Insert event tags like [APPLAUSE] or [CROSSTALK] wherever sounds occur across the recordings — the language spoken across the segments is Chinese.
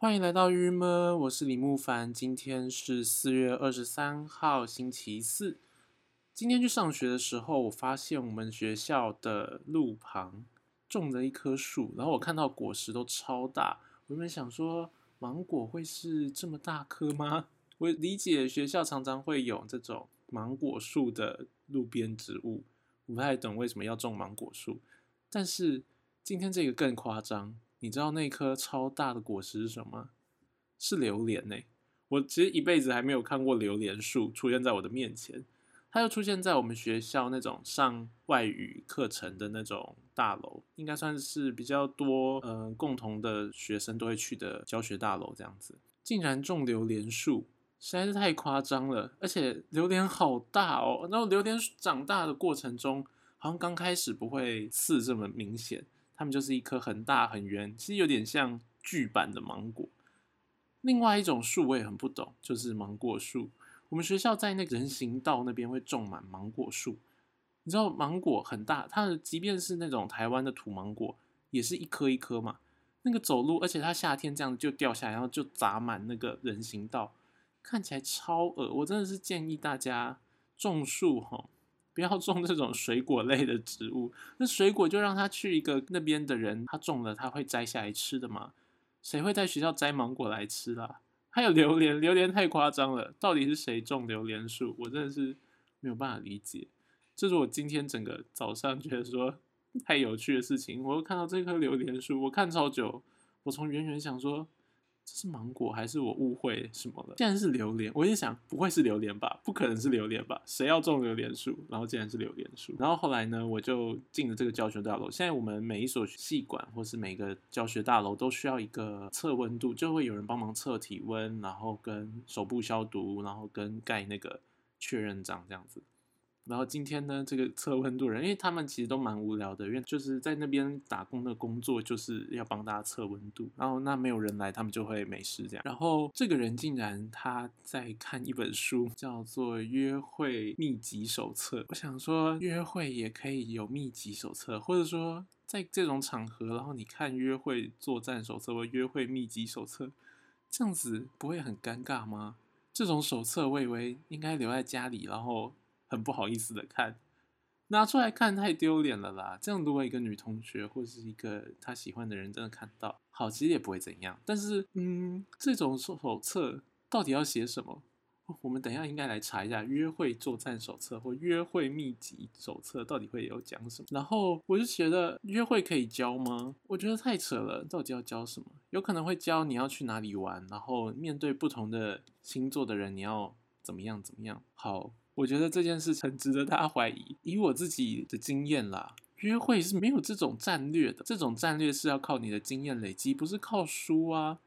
欢迎来到郁闷，我是李慕凡。今天是四月二十三号，星期四。今天去上学的时候，我发现我们学校的路旁种了一棵树，然后我看到果实都超大。我原本想说，芒果会是这么大棵吗？[LAUGHS] 我理解学校常常会有这种芒果树的路边植物，我不太懂为什么要种芒果树。但是今天这个更夸张。你知道那颗超大的果实是什么？是榴莲呢。我其实一辈子还没有看过榴莲树出现在我的面前。它就出现在我们学校那种上外语课程的那种大楼，应该算是比较多嗯共同的学生都会去的教学大楼这样子。竟然种榴莲树，实在是太夸张了。而且榴莲好大哦，然后榴莲长大的过程中，好像刚开始不会刺这么明显。它们就是一颗很大很圆，其实有点像巨版的芒果。另外一种树我也很不懂，就是芒果树。我们学校在那个人行道那边会种满芒果树。你知道芒果很大，它的即便是那种台湾的土芒果，也是一颗一颗嘛。那个走路，而且它夏天这样就掉下来，然后就砸满那个人行道，看起来超恶。我真的是建议大家种树哈。不要种这种水果类的植物，那水果就让他去一个那边的人，他种了，他会摘下来吃的吗？谁会在学校摘芒果来吃啦？还有榴莲，榴莲太夸张了，到底是谁种榴莲树？我真的是没有办法理解。这是我今天整个早上觉得说太有趣的事情。我又看到这棵榴莲树，我看超久，我从远远想说。这是芒果还是我误会什么了？竟然是榴莲，我一想不会是榴莲吧？不可能是榴莲吧？谁要种榴莲树？然后竟然是榴莲树。然后后来呢，我就进了这个教学大楼。现在我们每一所系馆或是每个教学大楼都需要一个测温度，就会有人帮忙测体温，然后跟手部消毒，然后跟盖那个确认章这样子。然后今天呢，这个测温度人，因为他们其实都蛮无聊的，因为就是在那边打工的工作就是要帮大家测温度。然后那没有人来，他们就会没事这样。然后这个人竟然他在看一本书，叫做《约会秘籍手册》。我想说，约会也可以有秘籍手册，或者说在这种场合，然后你看约会作战手册或约会秘籍手册，这样子不会很尴尬吗？这种手册我以为应该留在家里，然后。很不好意思的看，拿出来看太丢脸了啦！这样如果一个女同学或是一个她喜欢的人真的看到，好，其实也不会怎样。但是，嗯，这种手册到底要写什么？我们等下应该来查一下《约会作战手册》或《约会秘籍手册》到底会有讲什么。然后我就觉得约会可以教吗？我觉得太扯了，到底要教什么？有可能会教你要去哪里玩，然后面对不同的星座的人，你要怎么样怎么样？好。我觉得这件事很值得大家怀疑。以我自己的经验啦，约会是没有这种战略的。这种战略是要靠你的经验累积，不是靠书啊。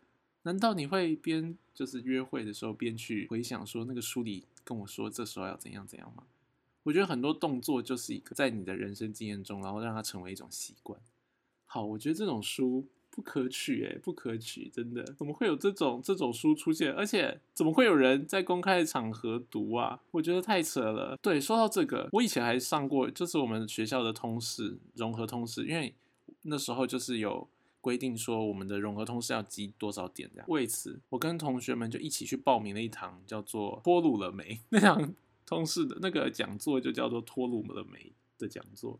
难道你会边就是约会的时候边去回想说那个书里跟我说这时候要怎样怎样吗？我觉得很多动作就是一个在你的人生经验中，然后让它成为一种习惯。好，我觉得这种书。不可取哎，不可取，真的，怎么会有这种这种书出现？而且怎么会有人在公开的场合读啊？我觉得太扯了。对，说到这个，我以前还上过，就是我们学校的通识融合通识，因为那时候就是有规定说我们的融合通识要积多少点这样。为此，我跟同学们就一起去报名了一堂叫做“脱鲁了没” [LAUGHS] 那堂通识的那个讲座，就叫做“脱鲁了没”的讲座。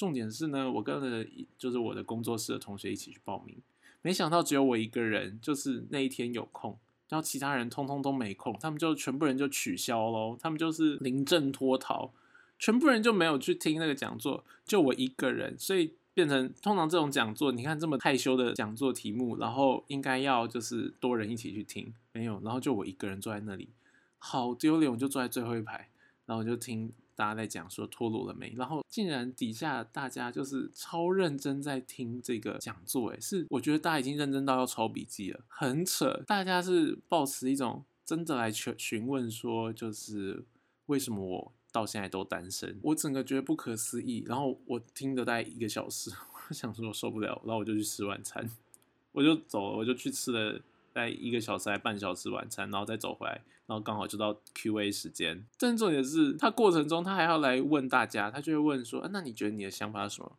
重点是呢，我跟了就是我的工作室的同学一起去报名，没想到只有我一个人，就是那一天有空，然后其他人通通都没空，他们就全部人就取消喽，他们就是临阵脱逃，全部人就没有去听那个讲座，就我一个人，所以变成通常这种讲座，你看这么害羞的讲座题目，然后应该要就是多人一起去听，没有，然后就我一个人坐在那里，好丢脸，我就坐在最后一排，然后我就听。大家在讲说脱落了没？然后竟然底下大家就是超认真在听这个讲座，哎，是我觉得大家已经认真到要抄笔记了，很扯。大家是抱持一种真的来询询问说，就是为什么我到现在都单身？我整个觉得不可思议。然后我听了大概一个小时，[LAUGHS] 我想说我受不了，然后我就去吃晚餐，[LAUGHS] 我就走了，我就去吃了。在一个小时还半小时晚餐，然后再走回来，然后刚好就到 Q&A 时间。但重点是他过程中他还要来问大家，他就会问说：“那你觉得你的想法是什么？”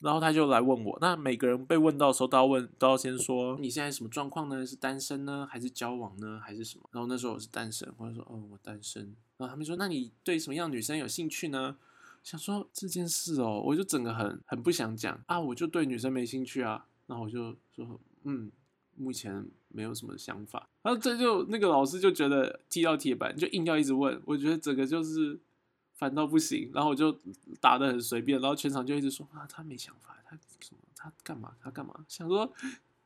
然后他就来问我，那每个人被问到的时候都要问，都要先说你现在什么状况呢？是单身呢，还是交往呢，还是什么？然后那时候我是单身，我就说哦，我单身。然后他们说，那你对什么样女生有兴趣呢？想说这件事哦，我就整个很很不想讲啊，我就对女生没兴趣啊。然后我就说，嗯，目前没有什么想法。然后这就那个老师就觉得踢到铁板，就硬要一直问。我觉得整个就是烦到不行。然后我就打的很随便，然后全场就一直说啊，他没想法，他什么，他干嘛，他干嘛？想说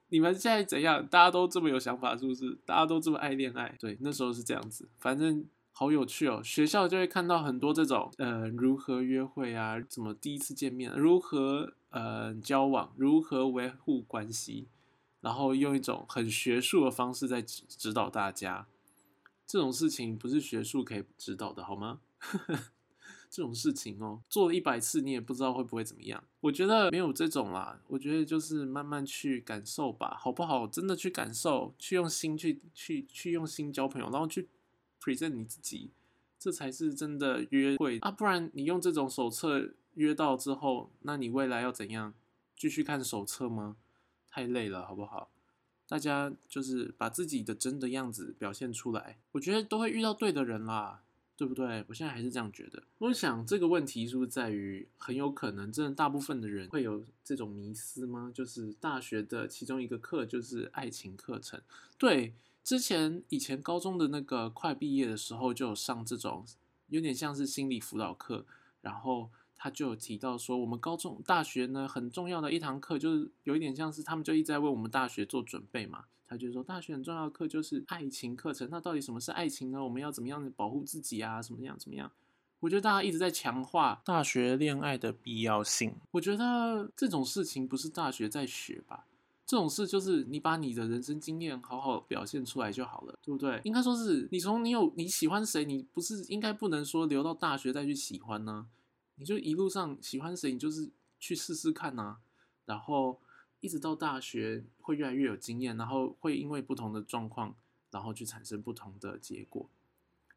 你们现在怎样？大家都这么有想法，是不是？大家都这么爱恋爱？对，那时候是这样子。反正。好有趣哦！学校就会看到很多这种，呃，如何约会啊，怎么第一次见面，如何呃交往，如何维护关系，然后用一种很学术的方式在指指导大家。这种事情不是学术可以指导的，好吗？[LAUGHS] 这种事情哦，做了一百次你也不知道会不会怎么样。我觉得没有这种啦，我觉得就是慢慢去感受吧，好不好？真的去感受，去用心去去去用心交朋友，然后去。present 你自己，这才是真的约会啊！不然你用这种手册约到之后，那你未来要怎样？继续看手册吗？太累了，好不好？大家就是把自己的真的样子表现出来，我觉得都会遇到对的人啦，对不对？我现在还是这样觉得。我想这个问题是不是在于，很有可能真的大部分的人会有这种迷思吗？就是大学的其中一个课就是爱情课程，对。之前以前高中的那个快毕业的时候，就有上这种有点像是心理辅导课，然后他就有提到说，我们高中大学呢很重要的一堂课，就是有一点像是他们就一直在为我们大学做准备嘛。他就说大学很重要的课就是爱情课程，那到底什么是爱情呢？我们要怎么样的保护自己啊？怎么样怎么样？我觉得大家一直在强化大学恋爱的必要性。我觉得这种事情不是大学在学吧？这种事就是你把你的人生经验好好表现出来就好了，对不对？应该说是你从你有你喜欢谁，你不是应该不能说留到大学再去喜欢呢？你就一路上喜欢谁，你就是去试试看呐，然后一直到大学会越来越有经验，然后会因为不同的状况，然后去产生不同的结果，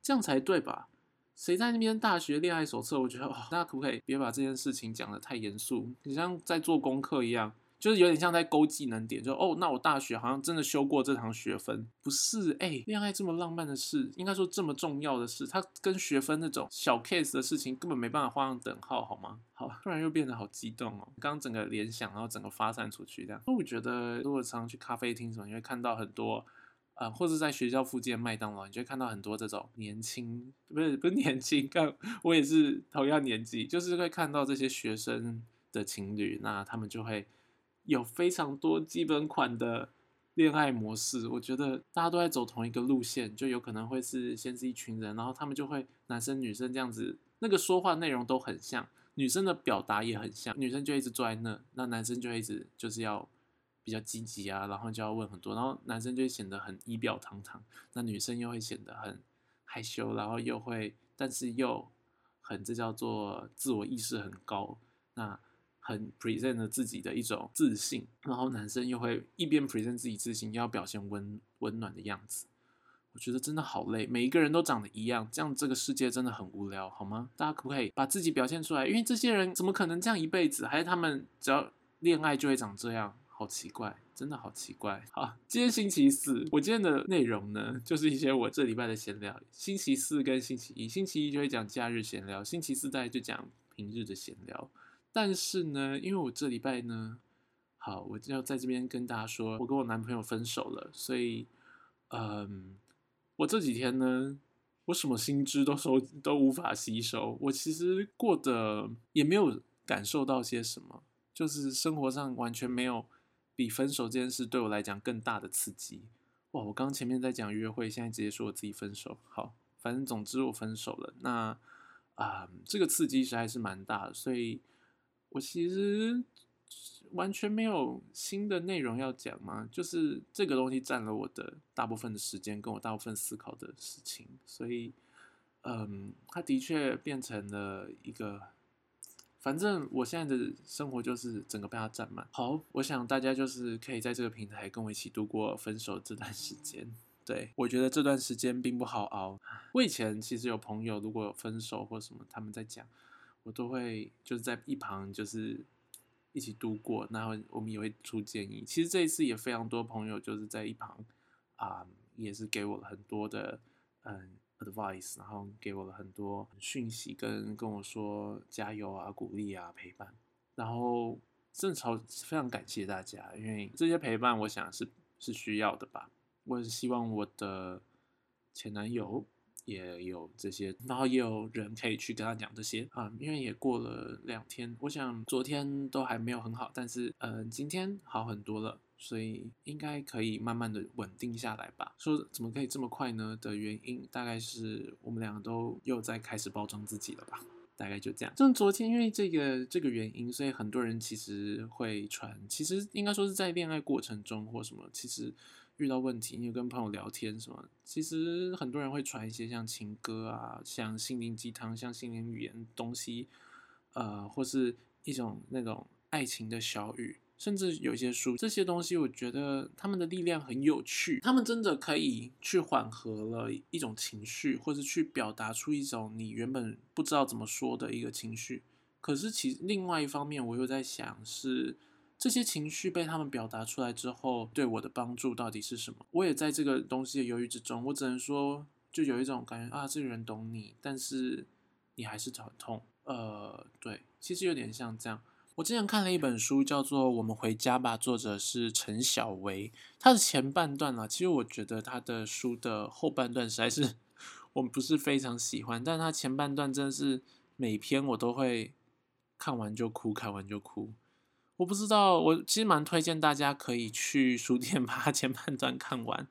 这样才对吧？谁在那边大学恋爱手册？我觉得哦，那可不可以别把这件事情讲得太严肃？你像在做功课一样。就是有点像在勾技能点，就哦，那我大学好像真的修过这堂学分，不是？哎，恋爱这么浪漫的事，应该说这么重要的事，它跟学分那种小 case 的事情根本没办法画上等号，好吗？好，突然又变得好激动哦，刚整个联想，然后整个发散出去这样。那我觉得，如果常常去咖啡厅什么，你会看到很多，呃，或者在学校附近的麦当劳，你就会看到很多这种年轻，不是不是年轻，看我也是同样年纪，就是会看到这些学生的情侣，那他们就会。有非常多基本款的恋爱模式，我觉得大家都在走同一个路线，就有可能会是先是一群人，然后他们就会男生女生这样子，那个说话内容都很像，女生的表达也很像，女生就一直坐在那，那男生就一直就是要比较积极啊，然后就要问很多，然后男生就会显得很仪表堂堂，那女生又会显得很害羞，然后又会，但是又很这叫做自我意识很高，那。很 present 了自己的一种自信，然后男生又会一边 present 自己自信，又要表现温温暖的样子。我觉得真的好累，每一个人都长得一样，这样这个世界真的很无聊，好吗？大家可不可以把自己表现出来？因为这些人怎么可能这样一辈子？还是他们只要恋爱就会长这样？好奇怪，真的好奇怪。好，今天星期四，我今天的内容呢，就是一些我这礼拜的闲聊。星期四跟星期一，星期一就会讲假日闲聊，星期四再就讲平日的闲聊。但是呢，因为我这礼拜呢，好，我就要在这边跟大家说，我跟我男朋友分手了，所以，嗯，我这几天呢，我什么新知都收都无法吸收，我其实过得也没有感受到些什么，就是生活上完全没有比分手这件事对我来讲更大的刺激。哇，我刚前面在讲约会，现在直接说我自己分手，好，反正总之我分手了，那啊，这个刺激其实在是蛮大的，所以。我其实完全没有新的内容要讲嘛，就是这个东西占了我的大部分的时间，跟我大部分思考的事情，所以，嗯，它的确变成了一个，反正我现在的生活就是整个被它占满。好，我想大家就是可以在这个平台跟我一起度过分手这段时间。对我觉得这段时间并不好熬。我以前其实有朋友如果分手或什么，他们在讲。我都会就是在一旁就是一起度过，然后我们也会出建议。其实这一次也非常多朋友就是在一旁啊，也是给我了很多的嗯 advice，然后给我了很多讯息，跟跟我说加油啊、鼓励啊、陪伴。然后真的超非常感谢大家，因为这些陪伴，我想是是需要的吧。我也是希望我的前男友。也有这些，然后也有人可以去跟他讲这些啊，因为也过了两天，我想昨天都还没有很好，但是呃今天好很多了，所以应该可以慢慢的稳定下来吧。说怎么可以这么快呢？的原因大概是我们两个都又在开始包装自己了吧，大概就这样。就昨天因为这个这个原因，所以很多人其实会传，其实应该说是在恋爱过程中或什么，其实。遇到问题，你有跟朋友聊天什么？其实很多人会传一些像情歌啊，像心灵鸡汤，像心灵语言东西，呃，或是一种那种爱情的小语，甚至有一些书，这些东西我觉得他们的力量很有趣，他们真的可以去缓和了一种情绪，或者去表达出一种你原本不知道怎么说的一个情绪。可是其另外一方面，我又在想是。这些情绪被他们表达出来之后，对我的帮助到底是什么？我也在这个东西的犹豫之中。我只能说，就有一种感觉啊，这个人懂你，但是你还是很痛。呃，对，其实有点像这样。我之前看了一本书，叫做《我们回家吧》，作者是陈小维。他的前半段啊，其实我觉得他的书的后半段实在是我不是非常喜欢，但他前半段真的是每篇我都会看完就哭，看完就哭。我不知道，我其实蛮推荐大家可以去书店把 [LAUGHS] 前半段看完。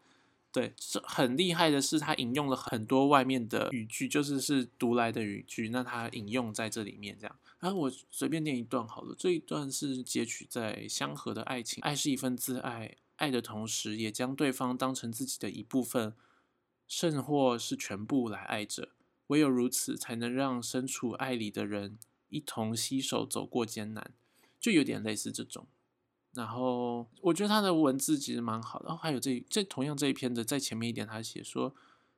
对，很厉害的是，他引用了很多外面的语句，就是是读来的语句，那他引用在这里面这样。然后我随便念一段好了，这一段是截取在《相合的爱情》，爱是一份自爱，爱的同时也将对方当成自己的一部分，甚或是全部来爱着。唯有如此，才能让身处爱里的人一同携手走过艰难。就有点类似这种，然后我觉得他的文字其实蛮好的。然后还有这这同样这一篇的在前面一点，他写说：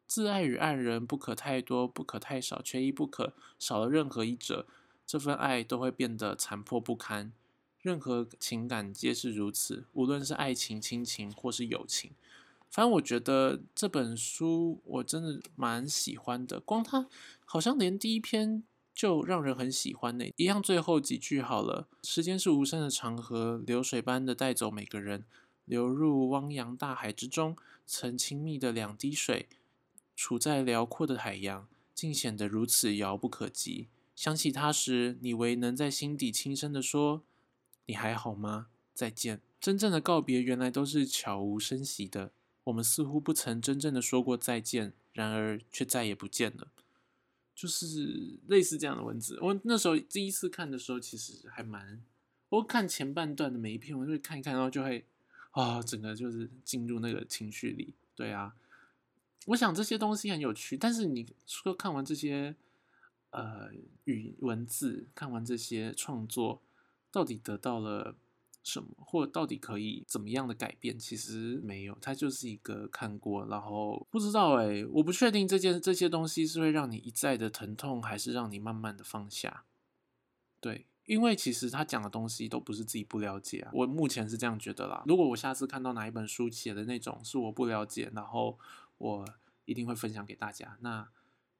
自爱与爱人不可太多，不可太少，缺一不可。少了任何一者，这份爱都会变得残破不堪。任何情感皆是如此，无论是爱情、亲情或是友情。反正我觉得这本书我真的蛮喜欢的。光他好像连第一篇。就让人很喜欢呢。一样，最后几句好了。时间是无声的长河，流水般的带走每个人，流入汪洋大海之中。曾亲密的两滴水，处在辽阔的海洋，竟显得如此遥不可及。想起他时，你唯能在心底轻声地说：“你还好吗？再见。”真正的告别，原来都是悄无声息的。我们似乎不曾真正的说过再见，然而却再也不见了。就是类似这样的文字，我那时候第一次看的时候，其实还蛮，我看前半段的每一篇，我就会看一看，然后就会啊，整个就是进入那个情绪里。对啊，我想这些东西很有趣，但是你说看完这些呃语文字，看完这些创作，到底得到了？什么，或者到底可以怎么样的改变？其实没有，它就是一个看过，然后不知道哎，我不确定这件这些东西是会让你一再的疼痛，还是让你慢慢的放下。对，因为其实他讲的东西都不是自己不了解啊，我目前是这样觉得啦。如果我下次看到哪一本书写的那种是我不了解，然后我一定会分享给大家。那。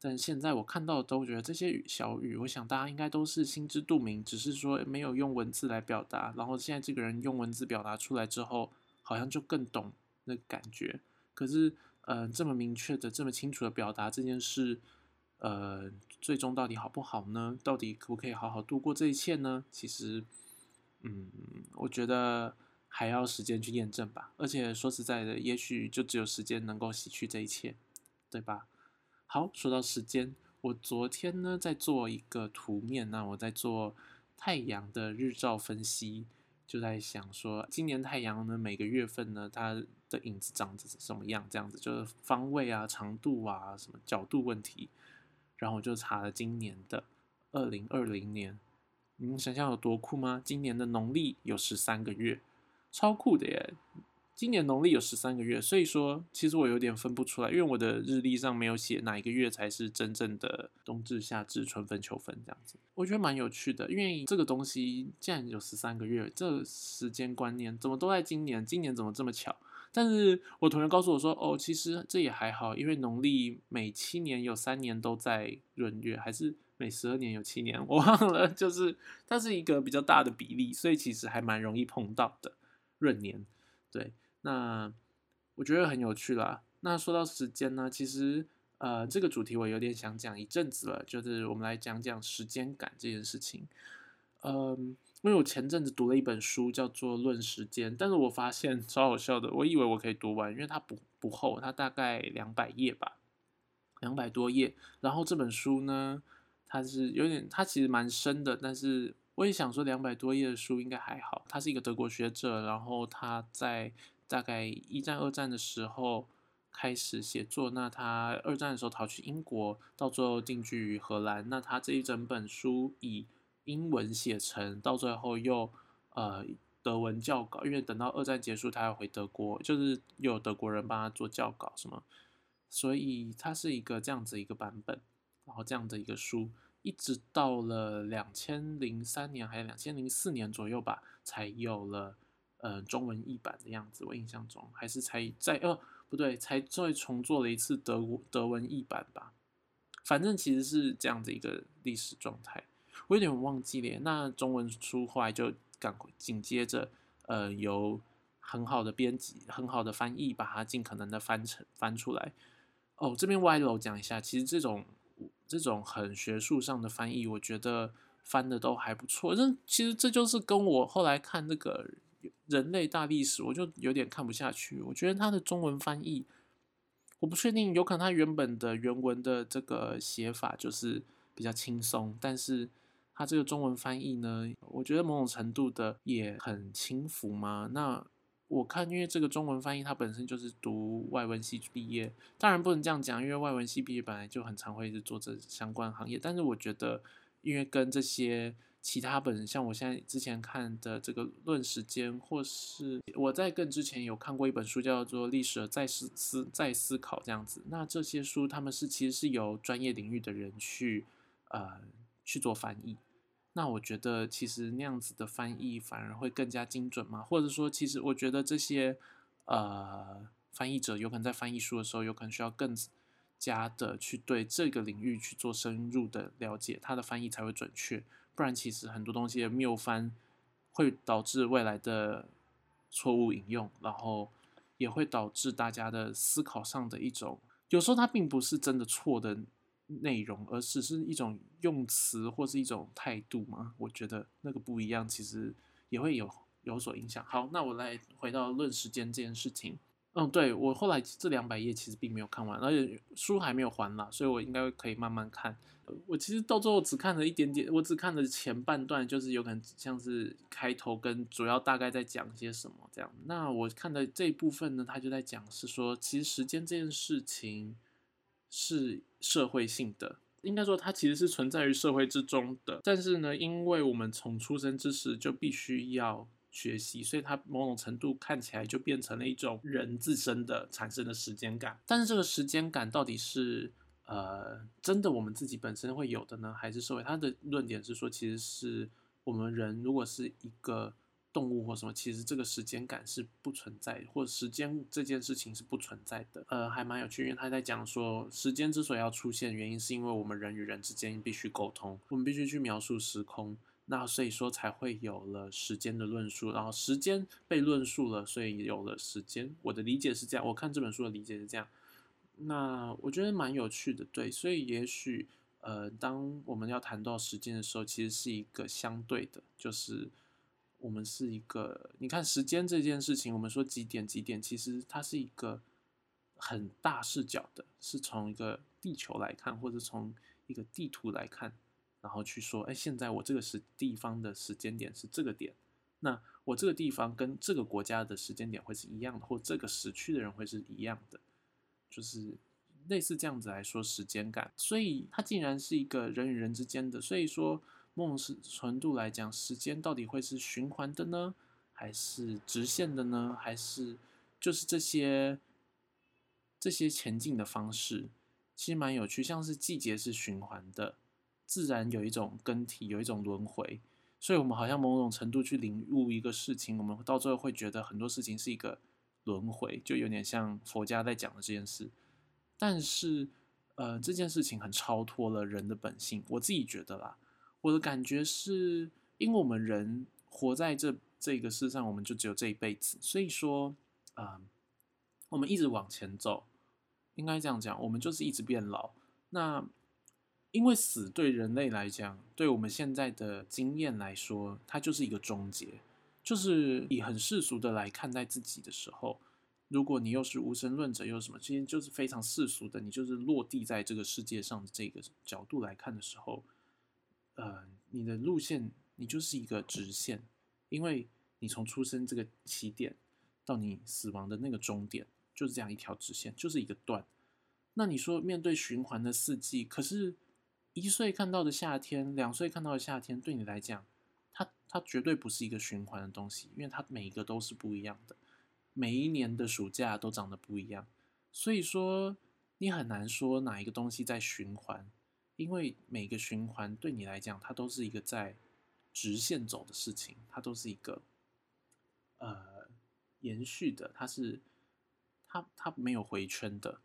但现在我看到的都觉得这些小语，我想大家应该都是心知肚明，只是说没有用文字来表达。然后现在这个人用文字表达出来之后，好像就更懂那感觉。可是，呃，这么明确的、这么清楚的表达这件事，呃，最终到底好不好呢？到底可不可以好好度过这一切呢？其实，嗯，我觉得还要时间去验证吧。而且说实在的，也许就只有时间能够洗去这一切，对吧？好，说到时间，我昨天呢在做一个图面，那我在做太阳的日照分析，就在想说，今年太阳呢每个月份呢它的影子长着什么样，这样子就是方位啊、长度啊、什么角度问题，然后我就查了今年的二零二零年，你们想象有多酷吗？今年的农历有十三个月，超酷的耶！今年农历有十三个月，所以说其实我有点分不出来，因为我的日历上没有写哪一个月才是真正的冬至、夏至、春分、秋分这样子。我觉得蛮有趣的，因为这个东西既然有十三个月，这时间观念怎么都在今年？今年怎么这么巧？但是我同学告诉我说，哦，其实这也还好，因为农历每七年有三年都在闰月，还是每十二年有七年，我忘了，就是它是一个比较大的比例，所以其实还蛮容易碰到的闰年，对。那我觉得很有趣啦。那说到时间呢，其实呃，这个主题我有点想讲一阵子了，就是我们来讲讲时间感这件事情。嗯，因为我前阵子读了一本书，叫做《论时间》，但是我发现超好笑的。我以为我可以读完，因为它不不厚，它大概两百页吧，两百多页。然后这本书呢，它是有点，它其实蛮深的，但是我也想说，两百多页的书应该还好。他是一个德国学者，然后他在。大概一战、二战的时候开始写作，那他二战的时候逃去英国，到最后定居于荷兰。那他这一整本书以英文写成，到最后又呃德文教稿，因为等到二战结束，他要回德国，就是又有德国人帮他做教稿什么，所以它是一个这样子一个版本，然后这样的一个书，一直到了两千零三年还是两千零四年左右吧，才有了。呃，中文译版的样子，我印象中还是才在哦，不对，才再重做了一次德国德文译版吧。反正其实是这样的一个历史状态，我有点忘记了。那中文书后来就赶紧接着，呃，由很好的编辑、很好的翻译，把它尽可能的翻成翻出来。哦，这边歪楼讲一下，其实这种这种很学术上的翻译，我觉得翻的都还不错。这其实这就是跟我后来看那个。人类大历史，我就有点看不下去。我觉得他的中文翻译，我不确定，有可能他原本的原文的这个写法就是比较轻松，但是他这个中文翻译呢，我觉得某种程度的也很轻浮嘛。那我看，因为这个中文翻译他本身就是读外文系毕业，当然不能这样讲，因为外文系毕业本来就很常会是做这相关行业。但是我觉得，因为跟这些。其他本像我现在之前看的这个《论时间》，或是我在更之前有看过一本书，叫做《历史的再思思再思考》这样子。那这些书他们是其实是由专业领域的人去呃去做翻译。那我觉得其实那样子的翻译反而会更加精准嘛，或者说其实我觉得这些呃翻译者有可能在翻译书的时候，有可能需要更加的去对这个领域去做深入的了解，他的翻译才会准确。不然，其实很多东西的谬翻会导致未来的错误引用，然后也会导致大家的思考上的一种，有时候它并不是真的错的内容，而只是一种用词或是一种态度嘛。我觉得那个不一样，其实也会有有所影响。好，那我来回到论时间这件事情。嗯，对我后来这两百页其实并没有看完，而且书还没有还啦，所以我应该可以慢慢看。我其实到最后只看了一点点，我只看了前半段，就是有可能像是开头跟主要大概在讲些什么这样。那我看的这一部分呢，他就在讲是说，其实时间这件事情是社会性的，应该说它其实是存在于社会之中的。但是呢，因为我们从出生之时就必须要学习，所以它某种程度看起来就变成了一种人自身的产生的时间感。但是这个时间感到底是？呃，真的，我们自己本身会有的呢，还是社会？他的论点是说，其实是我们人如果是一个动物或什么，其实这个时间感是不存在，或时间这件事情是不存在的。呃，还蛮有趣，因为他在讲说，时间之所以要出现，原因是因为我们人与人之间必须沟通，我们必须去描述时空，那所以说才会有了时间的论述，然后时间被论述了，所以有了时间。我的理解是这样，我看这本书的理解是这样。那我觉得蛮有趣的，对，所以也许，呃，当我们要谈到时间的时候，其实是一个相对的，就是我们是一个，你看时间这件事情，我们说几点几点，其实它是一个很大视角的，是从一个地球来看，或者从一个地图来看，然后去说，哎，现在我这个时地方的时间点是这个点，那我这个地方跟这个国家的时间点会是一样的，或这个时区的人会是一样的。就是类似这样子来说时间感，所以它竟然是一个人与人之间的，所以说某种程度来讲，时间到底会是循环的呢，还是直线的呢，还是就是这些这些前进的方式，其实蛮有趣，像是季节是循环的，自然有一种更替，有一种轮回，所以我们好像某种程度去领悟一个事情，我们到最后会觉得很多事情是一个轮回，就有点像佛家在讲的这件事。但是，呃，这件事情很超脱了人的本性，我自己觉得啦，我的感觉是，因为我们人活在这这个世上，我们就只有这一辈子，所以说。啊，我们一直往前走，应该这样讲，我们就是一直变老。那因为死对人类来讲，对我们现在的经验来说，它就是一个终结。就是以很世俗的来看待自己的时候，如果你又是无神论者，又什么，其实就是非常世俗的，你就是落地在这个世界上的这个角度来看的时候，呃，你的路线你就是一个直线，因为你从出生这个起点。到你死亡的那个终点，就是这样一条直线，就是一个段。那你说面对循环的四季，可是一岁看到的夏天，两岁看到的夏天，对你来讲，它它绝对不是一个循环的东西，因为它每一个都是不一样的，每一年的暑假都长得不一样。所以说，你很难说哪一个东西在循环，因为每个循环对你来讲，它都是一个在直线走的事情，它都是一个呃。延续的，它是，它它没有回圈的，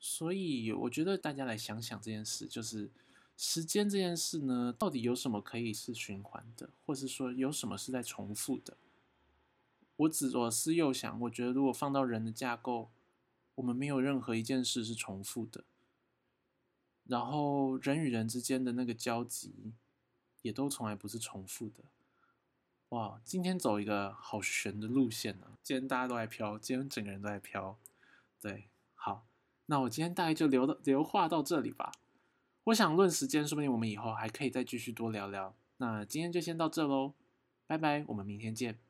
所以我觉得大家来想想这件事，就是时间这件事呢，到底有什么可以是循环的，或是说有什么是在重复的？我只左思右想，我觉得如果放到人的架构，我们没有任何一件事是重复的，然后人与人之间的那个交集，也都从来不是重复的。哇，今天走一个好悬的路线呢！今天大家都在飘，今天整个人都在飘。对，那我今天大概就留到留话到这里吧。我想论时间，说不定我们以后还可以再继续多聊聊。那今天就先到这喽，拜拜，我们明天见。